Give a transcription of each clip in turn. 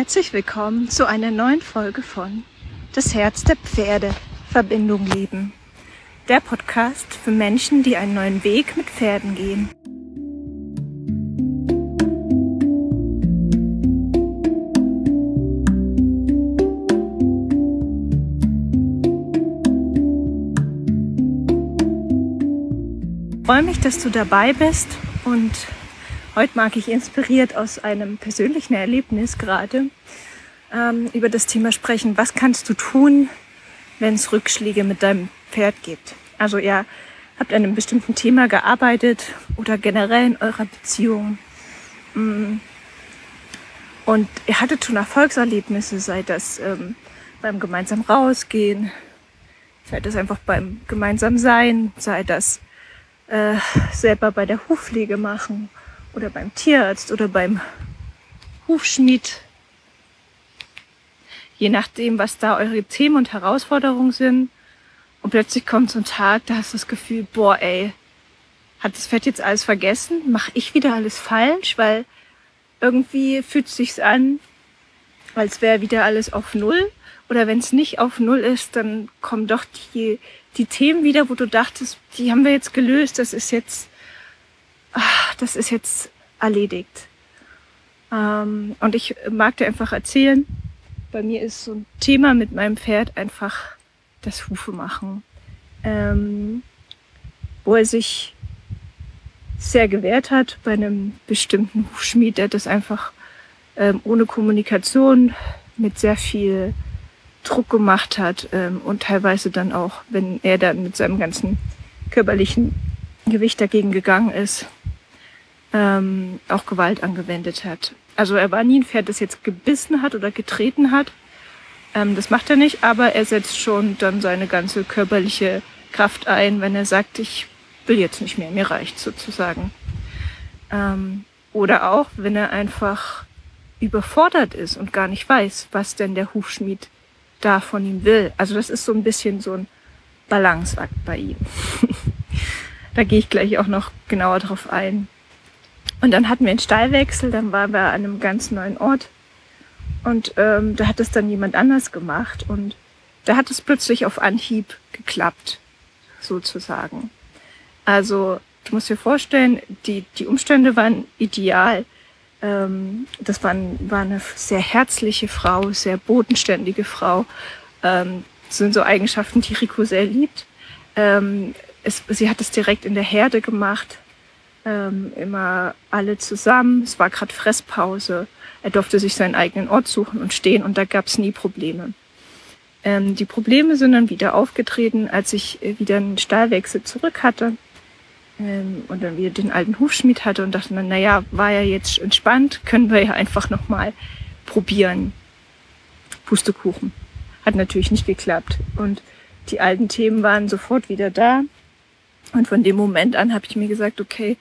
Herzlich willkommen zu einer neuen Folge von Das Herz der Pferde Verbindung leben. Der Podcast für Menschen, die einen neuen Weg mit Pferden gehen. Ich freue mich, dass du dabei bist und Heute mag ich inspiriert aus einem persönlichen Erlebnis gerade ähm, über das Thema sprechen. Was kannst du tun, wenn es Rückschläge mit deinem Pferd gibt? Also ihr habt an einem bestimmten Thema gearbeitet oder generell in eurer Beziehung. Mm. Und ihr hattet schon Erfolgserlebnisse, sei das ähm, beim gemeinsam rausgehen, sei das einfach beim gemeinsam sein, sei das äh, selber bei der Hufpflege machen oder beim Tierarzt oder beim Hufschmied. Je nachdem, was da eure Themen und Herausforderungen sind. Und plötzlich kommt so ein Tag, da hast du das Gefühl, boah, ey, hat das Pferd jetzt alles vergessen? Mach ich wieder alles falsch? Weil irgendwie fühlt es sich an, als wäre wieder alles auf Null. Oder wenn es nicht auf Null ist, dann kommen doch die, die Themen wieder, wo du dachtest, die haben wir jetzt gelöst, das ist jetzt ach, das ist jetzt erledigt. Ähm, und ich mag dir einfach erzählen, bei mir ist so ein Thema mit meinem Pferd einfach das Hufe machen, ähm, wo er sich sehr gewehrt hat bei einem bestimmten Hufschmied, der das einfach ähm, ohne Kommunikation mit sehr viel Druck gemacht hat ähm, und teilweise dann auch, wenn er dann mit seinem ganzen körperlichen Gewicht dagegen gegangen ist, ähm, auch Gewalt angewendet hat. Also er war nie ein Pferd, das jetzt gebissen hat oder getreten hat. Ähm, das macht er nicht, aber er setzt schon dann seine ganze körperliche Kraft ein, wenn er sagt, ich will jetzt nicht mehr, mir reicht sozusagen. Ähm, oder auch, wenn er einfach überfordert ist und gar nicht weiß, was denn der Hufschmied da von ihm will. Also das ist so ein bisschen so ein Balanceakt bei ihm. da gehe ich gleich auch noch genauer drauf ein. Und dann hatten wir einen Stallwechsel, dann waren wir an einem ganz neuen Ort. Und ähm, da hat es dann jemand anders gemacht. Und da hat es plötzlich auf Anhieb geklappt, sozusagen. Also du musst dir vorstellen, die, die Umstände waren ideal. Ähm, das war, war eine sehr herzliche Frau, sehr bodenständige Frau. Ähm, das sind so Eigenschaften, die Rico sehr liebt. Ähm, es, sie hat es direkt in der Herde gemacht, ähm, immer alle zusammen. Es war gerade Fresspause. Er durfte sich seinen eigenen Ort suchen und stehen und da gab es nie Probleme. Ähm, die Probleme sind dann wieder aufgetreten, als ich äh, wieder einen Stahlwechsel zurück hatte ähm, und dann wieder den alten Hufschmied hatte und dachte dann, naja, war ja jetzt entspannt, können wir ja einfach nochmal probieren. Pustekuchen. Hat natürlich nicht geklappt. Und die alten Themen waren sofort wieder da. Und von dem Moment an habe ich mir gesagt, okay,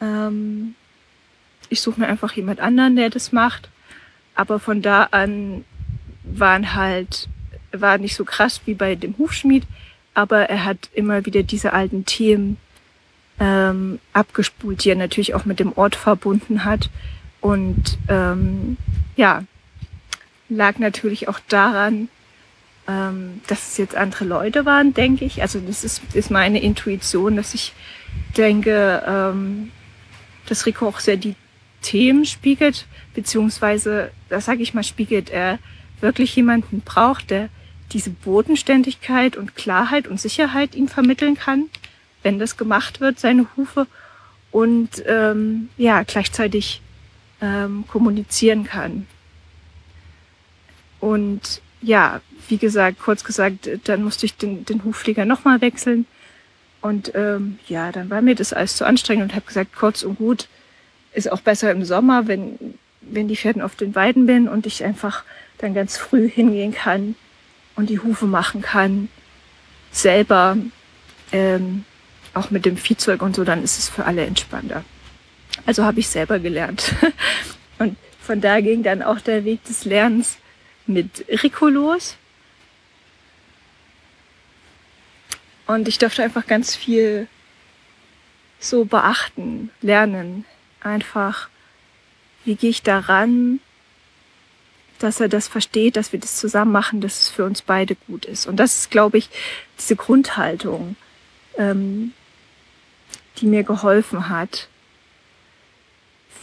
ähm, ich suche mir einfach jemand anderen, der das macht. Aber von da an waren halt, war nicht so krass wie bei dem Hufschmied, aber er hat immer wieder diese alten Themen ähm, abgespult, die er natürlich auch mit dem Ort verbunden hat. Und ähm, ja, lag natürlich auch daran, ähm, dass es jetzt andere Leute waren, denke ich. Also das ist, ist meine Intuition, dass ich denke, ähm, dass Rico auch sehr die Themen spiegelt, beziehungsweise, das sage ich mal, spiegelt er wirklich jemanden braucht, der diese Bodenständigkeit und Klarheit und Sicherheit ihm vermitteln kann, wenn das gemacht wird, seine Hufe, und ähm, ja, gleichzeitig ähm, kommunizieren kann. Und ja, wie gesagt, kurz gesagt, dann musste ich den, den Hufflieger nochmal wechseln. Und ähm, ja, dann war mir das alles zu anstrengend und habe gesagt, kurz und gut, ist auch besser im Sommer, wenn, wenn die Pferden auf den Weiden bin und ich einfach dann ganz früh hingehen kann und die Hufe machen kann, selber, ähm, auch mit dem Viehzeug und so, dann ist es für alle entspannter. Also habe ich selber gelernt. und von da ging dann auch der Weg des Lernens mit Rico los. Und ich durfte einfach ganz viel so beachten, lernen. Einfach, wie gehe ich daran, dass er das versteht, dass wir das zusammen machen, dass es für uns beide gut ist. Und das ist, glaube ich, diese Grundhaltung, ähm, die mir geholfen hat,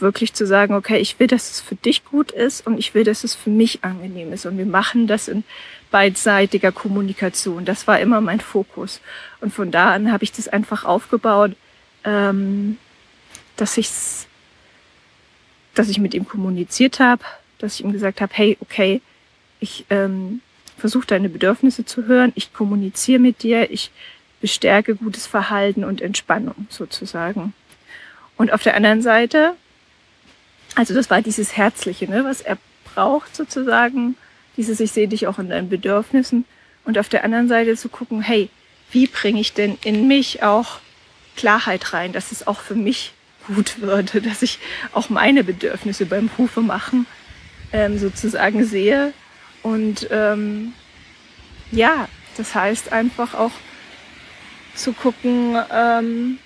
wirklich zu sagen, okay, ich will, dass es für dich gut ist und ich will, dass es für mich angenehm ist. Und wir machen das in beidseitiger Kommunikation. Das war immer mein Fokus. Und von da an habe ich das einfach aufgebaut, ähm, dass ich's, dass ich mit ihm kommuniziert habe, dass ich ihm gesagt habe, hey, okay, ich ähm, versuche deine Bedürfnisse zu hören, ich kommuniziere mit dir, ich bestärke gutes Verhalten und Entspannung sozusagen. Und auf der anderen Seite, also das war dieses Herzliche, ne, was er braucht sozusagen, dieses Ich sehe dich auch in deinen Bedürfnissen. Und auf der anderen Seite zu gucken, hey, wie bringe ich denn in mich auch Klarheit rein, dass es auch für mich gut würde, dass ich auch meine Bedürfnisse beim Hufe machen ähm, sozusagen sehe. Und ähm, ja, das heißt einfach auch zu gucken, ähm,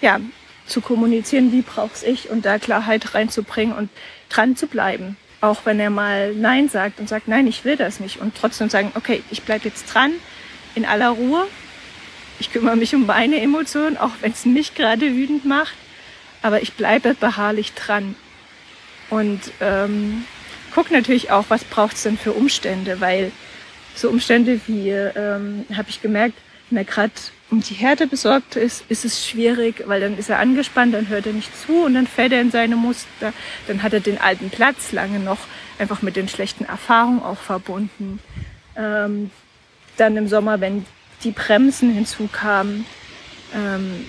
ja, zu kommunizieren, wie brauch's ich und da Klarheit reinzubringen und dran zu bleiben. Auch wenn er mal Nein sagt und sagt, nein, ich will das nicht. Und trotzdem sagen, okay, ich bleib jetzt dran, in aller Ruhe. Ich kümmere mich um meine Emotionen, auch wenn es mich gerade wütend macht. Aber ich bleibe beharrlich dran. Und ähm, guck natürlich auch, was braucht's denn für Umstände, weil so Umstände wie, ähm, habe ich gemerkt, er gerade um die Härte besorgt ist, ist es schwierig, weil dann ist er angespannt, dann hört er nicht zu und dann fällt er in seine Muster. Dann hat er den alten Platz lange noch einfach mit den schlechten Erfahrungen auch verbunden. Ähm, dann im Sommer, wenn die Bremsen hinzukamen, ähm,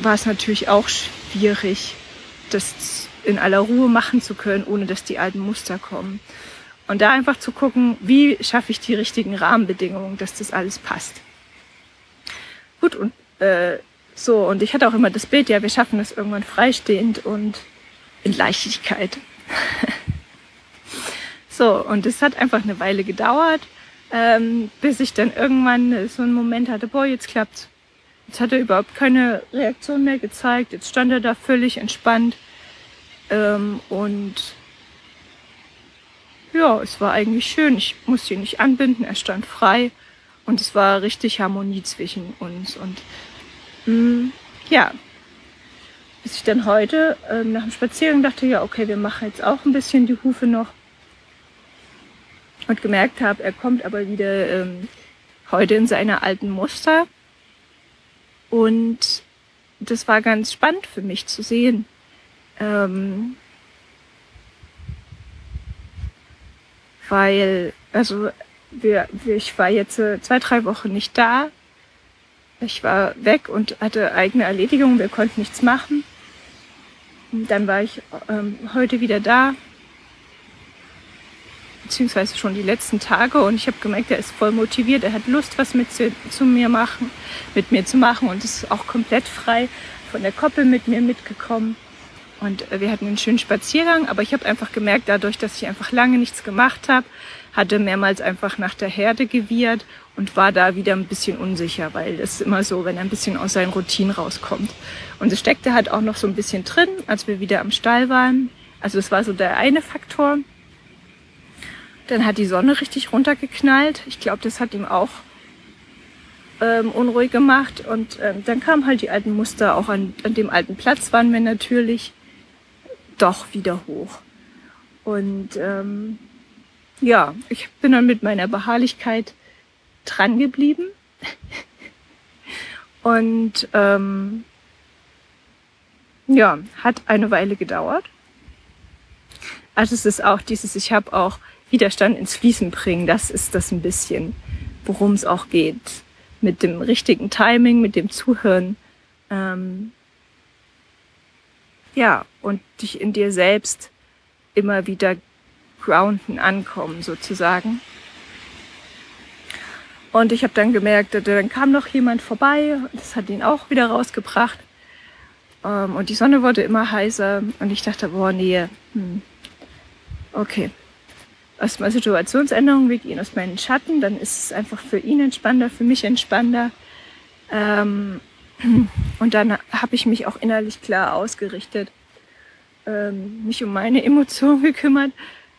war es natürlich auch schwierig, das in aller Ruhe machen zu können, ohne dass die alten Muster kommen. Und da einfach zu gucken, wie schaffe ich die richtigen Rahmenbedingungen, dass das alles passt. Gut, und äh, so, und ich hatte auch immer das Bild, ja, wir schaffen das irgendwann freistehend und in Leichtigkeit. so, und es hat einfach eine Weile gedauert, ähm, bis ich dann irgendwann so einen Moment hatte, boah, jetzt klappt's. Jetzt hat er überhaupt keine Reaktion mehr gezeigt. Jetzt stand er da völlig entspannt. Ähm, und ja, es war eigentlich schön. Ich musste ihn nicht anbinden, er stand frei. Und es war richtig Harmonie zwischen uns. Und mh, mm, ja, bis ich dann heute äh, nach dem Spaziergang dachte, ja, okay, wir machen jetzt auch ein bisschen die Hufe noch. Und gemerkt habe, er kommt aber wieder ähm, heute in seine alten Muster. Und das war ganz spannend für mich zu sehen. Ähm, weil, also wir, ich war jetzt äh, zwei, drei Wochen nicht da. Ich war weg und hatte eigene Erledigungen, wir konnten nichts machen. Und dann war ich ähm, heute wieder da, beziehungsweise schon die letzten Tage und ich habe gemerkt, er ist voll motiviert, er hat Lust, was mit zu, zu mir machen, mit mir zu machen und ist auch komplett frei von der Koppel mit mir mitgekommen. Und äh, wir hatten einen schönen Spaziergang, aber ich habe einfach gemerkt, dadurch, dass ich einfach lange nichts gemacht habe, hatte mehrmals einfach nach der Herde gewirrt und war da wieder ein bisschen unsicher, weil das immer so, wenn er ein bisschen aus seinen Routinen rauskommt. Und es steckte halt auch noch so ein bisschen drin, als wir wieder am Stall waren. Also das war so der eine Faktor. Dann hat die Sonne richtig runtergeknallt. Ich glaube, das hat ihm auch ähm, unruhig gemacht. Und ähm, dann kamen halt die alten Muster, auch an, an dem alten Platz waren wir natürlich doch wieder hoch. Und ähm, ja, ich bin dann mit meiner Beharrlichkeit dran geblieben. Und ähm, ja, hat eine Weile gedauert. Also es ist auch dieses, ich habe auch Widerstand ins Fließen bringen, das ist das ein bisschen, worum es auch geht. Mit dem richtigen Timing, mit dem Zuhören. Ähm, ja, und dich in dir selbst immer wieder grounden, ankommen sozusagen. Und ich habe dann gemerkt, dann kam noch jemand vorbei, das hat ihn auch wieder rausgebracht. Ähm, und die Sonne wurde immer heißer und ich dachte, boah, nee, hm. okay. Erstmal Situationsänderung, wir gehen aus meinen Schatten, dann ist es einfach für ihn entspannter, für mich entspannter. Ähm, und dann habe ich mich auch innerlich klar ausgerichtet, ähm, mich um meine Emotionen gekümmert,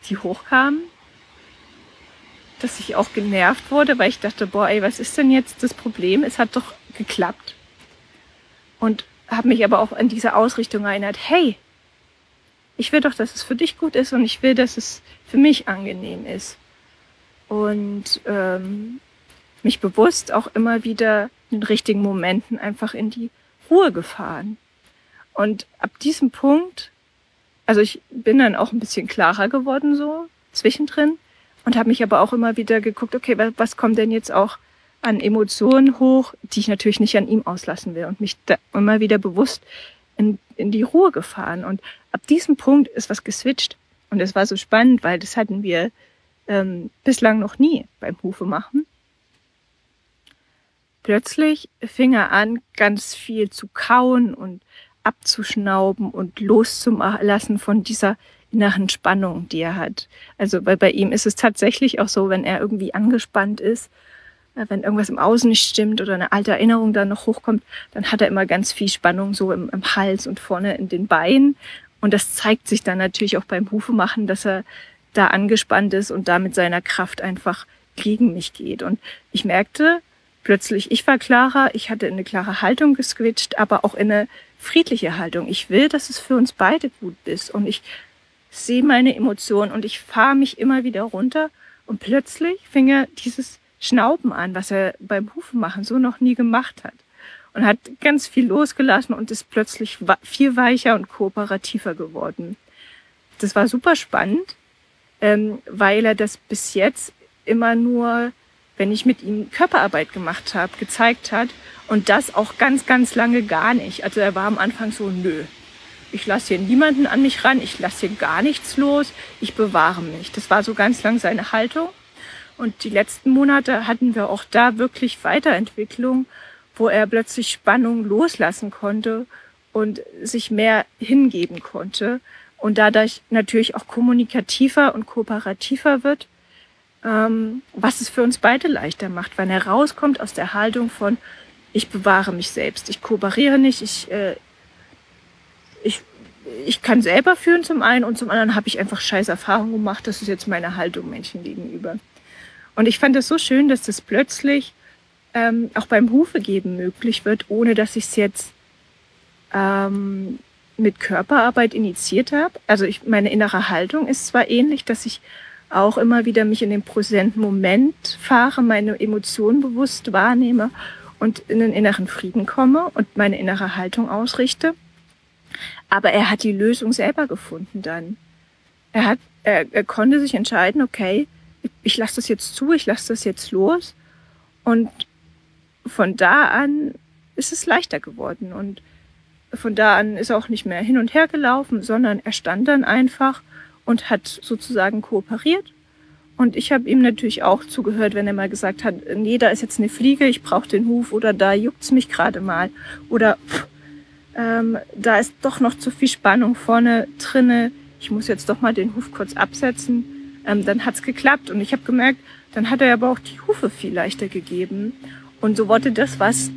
die hochkamen. dass ich auch genervt wurde, weil ich dachte, boah, ey, was ist denn jetzt das Problem? Es hat doch geklappt. Und habe mich aber auch an diese Ausrichtung erinnert, hey, ich will doch, dass es für dich gut ist und ich will, dass es für mich angenehm ist. Und ähm, mich bewusst auch immer wieder in richtigen Momenten einfach in die Ruhe gefahren. Und ab diesem Punkt, also ich bin dann auch ein bisschen klarer geworden so zwischendrin und habe mich aber auch immer wieder geguckt, okay, was kommt denn jetzt auch an Emotionen hoch, die ich natürlich nicht an ihm auslassen will und mich da immer wieder bewusst in, in die Ruhe gefahren. Und ab diesem Punkt ist was geswitcht. Und es war so spannend, weil das hatten wir ähm, bislang noch nie beim Hufe machen. Plötzlich fing er an, ganz viel zu kauen und abzuschnauben und loszulassen von dieser inneren Spannung, die er hat. Also weil bei ihm ist es tatsächlich auch so, wenn er irgendwie angespannt ist, äh, wenn irgendwas im Außen nicht stimmt oder eine alte Erinnerung dann noch hochkommt, dann hat er immer ganz viel Spannung so im, im Hals und vorne in den Beinen. Und das zeigt sich dann natürlich auch beim Hufemachen, dass er da angespannt ist und da mit seiner Kraft einfach gegen mich geht. Und ich merkte plötzlich, ich war klarer, ich hatte in eine klare Haltung geswitcht, aber auch in eine friedliche Haltung. Ich will, dass es für uns beide gut ist und ich sehe meine Emotionen und ich fahre mich immer wieder runter und plötzlich fing er dieses Schnauben an, was er beim Hufenmachen so noch nie gemacht hat. Und hat ganz viel losgelassen und ist plötzlich viel weicher und kooperativer geworden. Das war super spannend, ähm, weil er das bis jetzt immer nur, wenn ich mit ihm Körperarbeit gemacht habe, gezeigt hat. Und das auch ganz, ganz lange gar nicht. Also er war am Anfang so, nö, ich lasse hier niemanden an mich ran, ich lasse hier gar nichts los, ich bewahre mich. Das war so ganz lang seine Haltung. Und die letzten Monate hatten wir auch da wirklich Weiterentwicklung, wo er plötzlich Spannung loslassen konnte und sich mehr hingeben konnte und dadurch natürlich auch kommunikativer und kooperativer wird, ähm, was es für uns beide leichter macht, wenn er rauskommt aus der Haltung von ich bewahre mich selbst, ich kooperiere nicht, ich, äh, ich, ich kann selber führen zum einen und zum anderen habe ich einfach scheiß Erfahrungen gemacht, das ist jetzt meine Haltung Menschen gegenüber. Und ich fand es so schön, dass das plötzlich ähm, auch beim Hufegeben möglich wird, ohne dass ich es jetzt ähm, mit Körperarbeit initiiert habe. Also ich, meine innere Haltung ist zwar ähnlich, dass ich auch immer wieder mich in den präsenten Moment fahre, meine Emotionen bewusst wahrnehme und in den inneren Frieden komme und meine innere Haltung ausrichte. Aber er hat die Lösung selber gefunden dann. Er hat, er, er konnte sich entscheiden, okay, ich lasse das jetzt zu, ich lasse das jetzt los. Und von da an ist es leichter geworden. Und von da an ist er auch nicht mehr hin und her gelaufen, sondern er stand dann einfach und hat sozusagen kooperiert. Und ich habe ihm natürlich auch zugehört, wenn er mal gesagt hat, nee, da ist jetzt eine Fliege, ich brauche den Huf oder da juckt's mich gerade mal. Oder pff, ähm, da ist doch noch zu viel Spannung vorne drinne, ich muss jetzt doch mal den Huf kurz absetzen ähm, dann hat's geklappt. Und ich habe gemerkt, dann hat er aber auch die Hufe viel leichter gegeben. Und so wurde das, was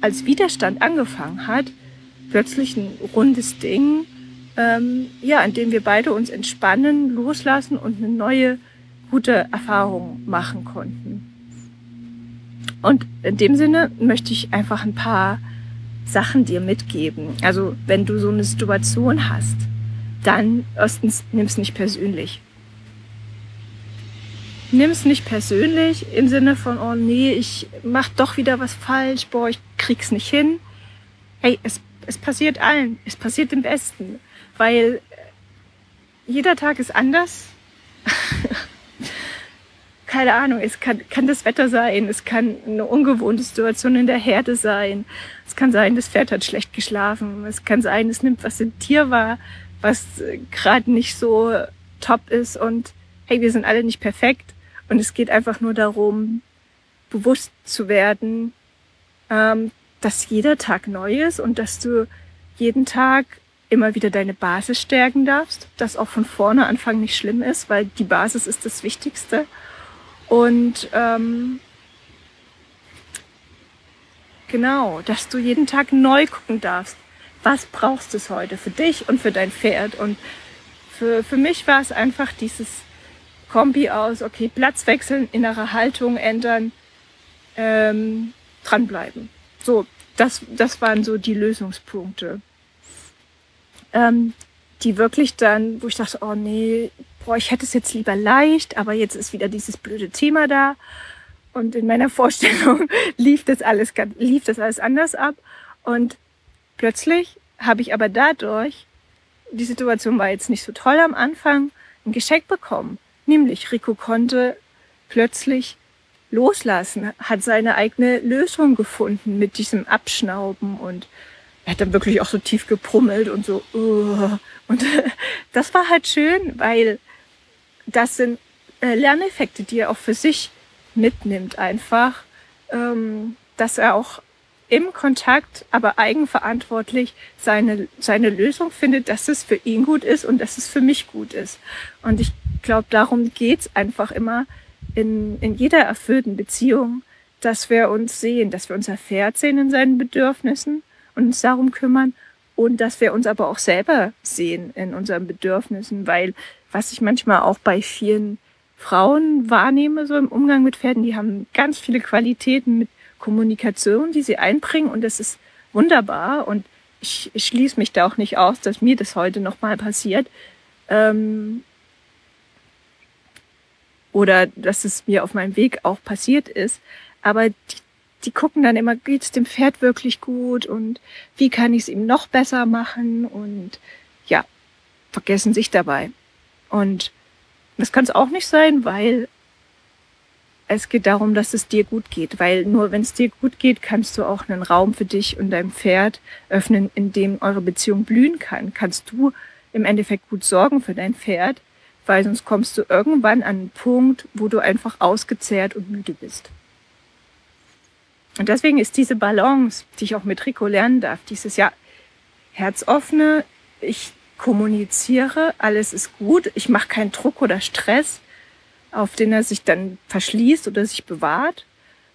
als Widerstand angefangen hat, plötzlich ein rundes Ding, ähm, ja, in dem wir beide uns entspannen, loslassen und eine neue, gute Erfahrung machen konnten. Und in dem Sinne möchte ich einfach ein paar Sachen dir mitgeben. Also wenn du so eine Situation hast, dann erstens nimm's nicht persönlich nimm es nicht persönlich im Sinne von, oh nee, ich mach doch wieder was falsch, boah, ich krieg's nicht hin. Hey, es, es passiert allen. Es passiert dem Besten. Weil jeder Tag ist anders. Keine Ahnung, es kann, kann das Wetter sein, es kann eine ungewohnte Situation in der Herde sein, es kann sein, das Pferd hat schlecht geschlafen, es kann sein, es nimmt was im Tier wahr, was gerade nicht so top ist. Und hey, wir sind alle nicht perfekt. Und es geht einfach nur darum, bewusst zu werden, ähm, dass jeder Tag neu ist und dass du jeden Tag immer wieder deine Basis stärken darfst, dass auch von vorne Anfang nicht schlimm ist, weil die Basis ist das Wichtigste. Und ähm, genau, dass du jeden Tag neu gucken darfst. Was brauchst du heute für dich und für dein Pferd? Und für, für mich war es einfach dieses Kombi aus, okay, Platz wechseln, innere Haltung ändern, ähm, dranbleiben. So, das, das waren so die Lösungspunkte. Ähm, die wirklich dann, wo ich dachte, oh nee, boah, ich hätte es jetzt lieber leicht, aber jetzt ist wieder dieses blöde Thema da. Und in meiner Vorstellung lief das alles, lief das alles anders ab. Und plötzlich habe ich aber dadurch, die Situation war jetzt nicht so toll am Anfang, ein Geschenk bekommen. Nämlich Rico konnte plötzlich loslassen, hat seine eigene Lösung gefunden mit diesem Abschnauben und er hat dann wirklich auch so tief geprummelt und so. Uh. Und das war halt schön, weil das sind äh, Lerneffekte, die er auch für sich mitnimmt einfach, ähm, dass er auch im Kontakt, aber eigenverantwortlich seine, seine Lösung findet, dass es für ihn gut ist und dass es für mich gut ist. Und ich glaube, darum geht's einfach immer in, in jeder erfüllten Beziehung, dass wir uns sehen, dass wir unser Pferd sehen in seinen Bedürfnissen und uns darum kümmern und dass wir uns aber auch selber sehen in unseren Bedürfnissen, weil was ich manchmal auch bei vielen Frauen wahrnehme, so im Umgang mit Pferden, die haben ganz viele Qualitäten mit Kommunikation, die sie einbringen und das ist wunderbar und ich, ich schließe mich da auch nicht aus, dass mir das heute nochmal passiert. Ähm, oder dass es mir auf meinem Weg auch passiert ist. Aber die, die gucken dann immer, geht es dem Pferd wirklich gut und wie kann ich es ihm noch besser machen und ja, vergessen sich dabei. Und das kann es auch nicht sein, weil es geht darum, dass es dir gut geht, weil nur wenn es dir gut geht, kannst du auch einen Raum für dich und dein Pferd öffnen, in dem eure Beziehung blühen kann. Kannst du im Endeffekt gut sorgen für dein Pferd, weil sonst kommst du irgendwann an einen Punkt, wo du einfach ausgezehrt und müde bist. Und deswegen ist diese Balance, die ich auch mit Rico lernen darf, dieses ja herzoffene, ich kommuniziere, alles ist gut, ich mache keinen Druck oder Stress, auf den er sich dann verschließt oder sich bewahrt,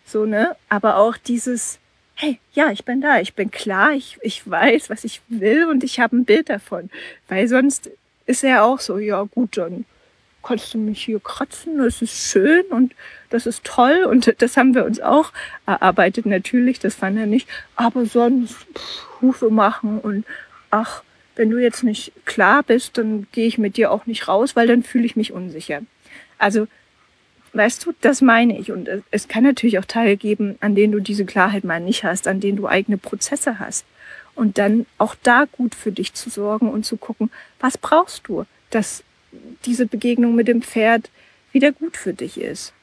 so ne, aber auch dieses hey, ja, ich bin da, ich bin klar, ich, ich weiß, was ich will und ich habe ein Bild davon, weil sonst ist er auch so, ja gut, dann kannst du mich hier kratzen, das ist schön und das ist toll und das haben wir uns auch erarbeitet natürlich, das fand er nicht, aber sonst Hufe machen und ach, wenn du jetzt nicht klar bist, dann gehe ich mit dir auch nicht raus, weil dann fühle ich mich unsicher. Also, weißt du, das meine ich. Und es kann natürlich auch Teile geben, an denen du diese Klarheit mal nicht hast, an denen du eigene Prozesse hast. Und dann auch da gut für dich zu sorgen und zu gucken, was brauchst du, dass diese Begegnung mit dem Pferd wieder gut für dich ist.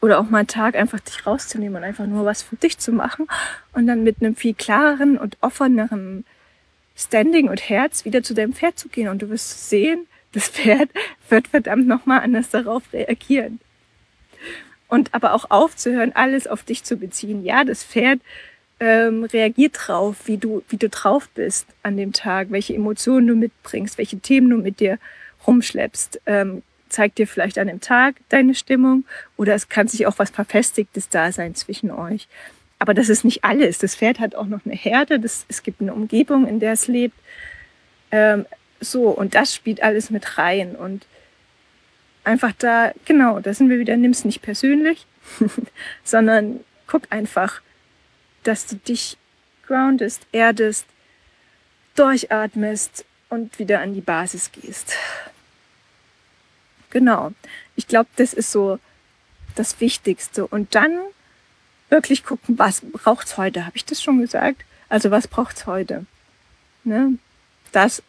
Oder auch mal einen Tag einfach dich rauszunehmen und einfach nur was für dich zu machen und dann mit einem viel klareren und offeneren Standing und Herz wieder zu deinem Pferd zu gehen und du wirst sehen, das Pferd wird verdammt nochmal anders darauf reagieren. Und aber auch aufzuhören, alles auf dich zu beziehen. Ja, das Pferd ähm, reagiert drauf, wie du, wie du drauf bist an dem Tag, welche Emotionen du mitbringst, welche Themen du mit dir rumschleppst. Ähm, zeigt dir vielleicht an dem Tag deine Stimmung oder es kann sich auch was Verfestigtes da sein zwischen euch. Aber das ist nicht alles. Das Pferd hat auch noch eine Herde, das, es gibt eine Umgebung, in der es lebt. Ähm, so, und das spielt alles mit rein. Und einfach da, genau, da sind wir wieder, nimm's nicht persönlich, sondern guck einfach, dass du dich groundest, erdest, durchatmest und wieder an die Basis gehst. Genau. Ich glaube, das ist so das Wichtigste. Und dann wirklich gucken, was braucht's heute? Habe ich das schon gesagt? Also was braucht's heute? Ne? Dass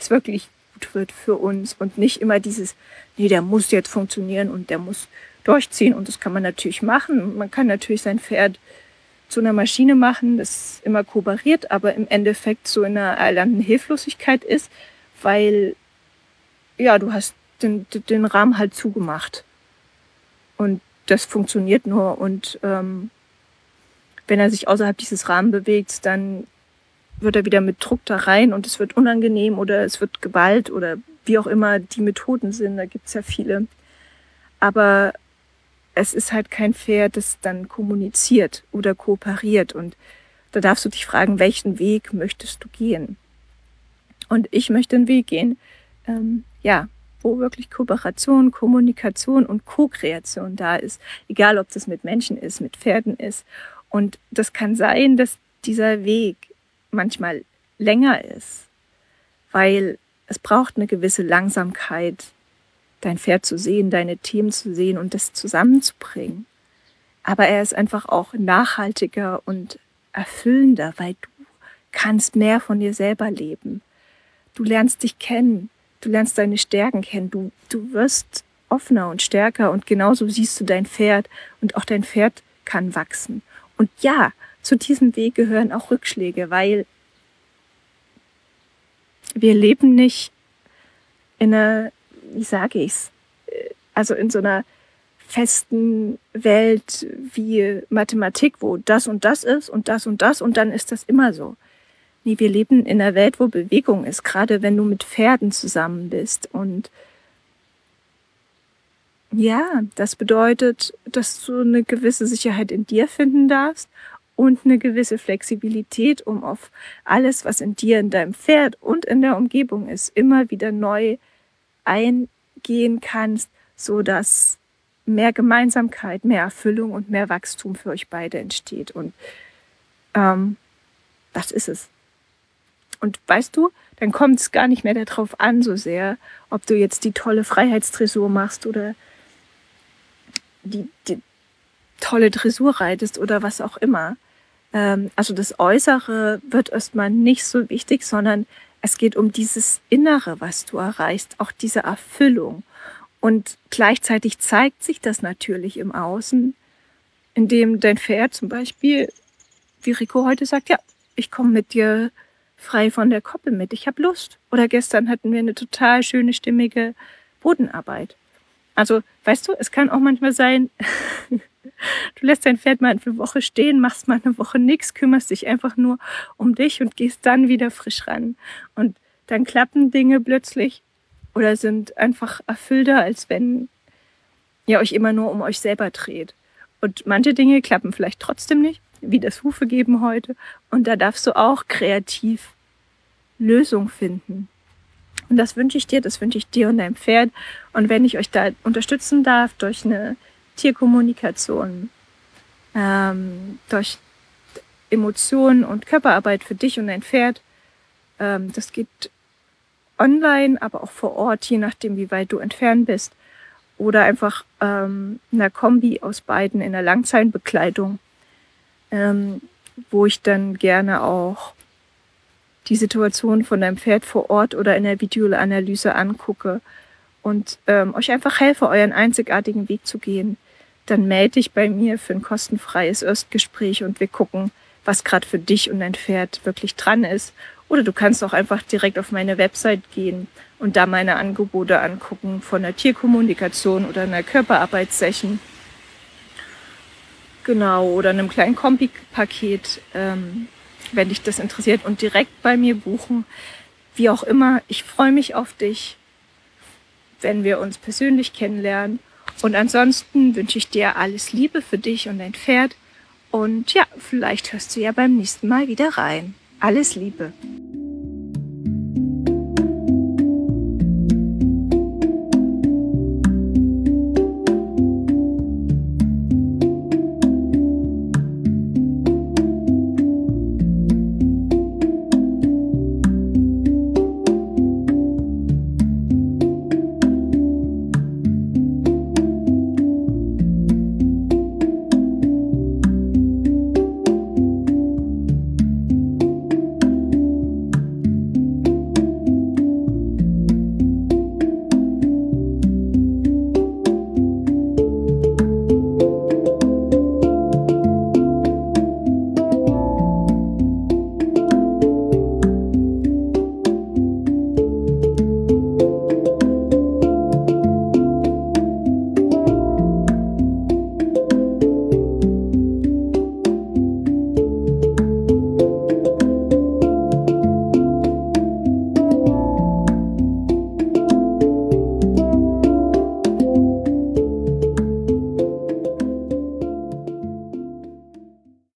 es wirklich gut wird für uns und nicht immer dieses, nee, der muss jetzt funktionieren und der muss durchziehen. Und das kann man natürlich machen. Man kann natürlich sein Pferd zu einer Maschine machen, das immer kooperiert, aber im Endeffekt so in einer erlernten Hilflosigkeit ist, weil ja, du hast den, den Rahmen halt zugemacht. Und das funktioniert nur. Und ähm, wenn er sich außerhalb dieses Rahmens bewegt, dann wird er wieder mit Druck da rein und es wird unangenehm oder es wird Gewalt oder wie auch immer die Methoden sind. Da gibt's ja viele. Aber es ist halt kein Pferd, das dann kommuniziert oder kooperiert. Und da darfst du dich fragen, welchen Weg möchtest du gehen? Und ich möchte einen Weg gehen, ähm, ja, wo wirklich Kooperation, Kommunikation und Co-Kreation da ist. Egal, ob das mit Menschen ist, mit Pferden ist. Und das kann sein, dass dieser Weg manchmal länger ist, weil es braucht eine gewisse Langsamkeit, dein Pferd zu sehen, deine Themen zu sehen und das zusammenzubringen. Aber er ist einfach auch nachhaltiger und erfüllender, weil du kannst mehr von dir selber leben. Du lernst dich kennen, du lernst deine Stärken kennen, du, du wirst offener und stärker und genauso siehst du dein Pferd und auch dein Pferd kann wachsen. Und ja, zu diesem Weg gehören auch Rückschläge, weil wir leben nicht in einer, wie sage ich's, also in so einer festen Welt wie Mathematik, wo das und das ist und das und das und dann ist das immer so. Nee, wir leben in einer Welt, wo Bewegung ist, gerade wenn du mit Pferden zusammen bist. Und ja, das bedeutet, dass du eine gewisse Sicherheit in dir finden darfst und eine gewisse Flexibilität, um auf alles, was in dir, in deinem Pferd und in der Umgebung ist, immer wieder neu eingehen kannst, so dass mehr Gemeinsamkeit, mehr Erfüllung und mehr Wachstum für euch beide entsteht. Und ähm, das ist es. Und weißt du, dann kommt es gar nicht mehr darauf an, so sehr, ob du jetzt die tolle Freiheitstresur machst oder die, die tolle Dressur reitest oder was auch immer. Ähm, also das Äußere wird erstmal nicht so wichtig, sondern es geht um dieses Innere, was du erreichst, auch diese Erfüllung. Und gleichzeitig zeigt sich das natürlich im Außen, indem dein Pferd zum Beispiel, wie Rico heute sagt, ja, ich komme mit dir frei von der Koppel mit. Ich habe Lust. Oder gestern hatten wir eine total schöne, stimmige Bodenarbeit. Also, weißt du, es kann auch manchmal sein, du lässt dein Pferd mal eine Woche stehen, machst mal eine Woche nichts, kümmerst dich einfach nur um dich und gehst dann wieder frisch ran. Und dann klappen Dinge plötzlich oder sind einfach erfüllter, als wenn ihr euch immer nur um euch selber dreht. Und manche Dinge klappen vielleicht trotzdem nicht, wie das Hufe geben heute. Und da darfst du auch kreativ Lösung finden. Und das wünsche ich dir, das wünsche ich dir und deinem Pferd. Und wenn ich euch da unterstützen darf durch eine Tierkommunikation, ähm, durch Emotionen und Körperarbeit für dich und dein Pferd, ähm, das geht online, aber auch vor Ort, je nachdem, wie weit du entfernt bist. Oder einfach ähm, einer Kombi aus beiden in der Langzeitbekleidung ähm, wo ich dann gerne auch die Situation von deinem Pferd vor Ort oder in der Videoanalyse angucke und ähm, euch einfach helfe, euren einzigartigen Weg zu gehen, dann melde dich bei mir für ein kostenfreies Erstgespräch und wir gucken, was gerade für dich und dein Pferd wirklich dran ist. Oder du kannst auch einfach direkt auf meine Website gehen und da meine Angebote angucken von der Tierkommunikation oder einer Körperarbeitssession Genau, oder einem kleinen Kombi-Paket, ähm, wenn dich das interessiert und direkt bei mir buchen. Wie auch immer, ich freue mich auf dich, wenn wir uns persönlich kennenlernen. Und ansonsten wünsche ich dir alles Liebe für dich und dein Pferd. Und ja, vielleicht hörst du ja beim nächsten Mal wieder rein. Alles Liebe.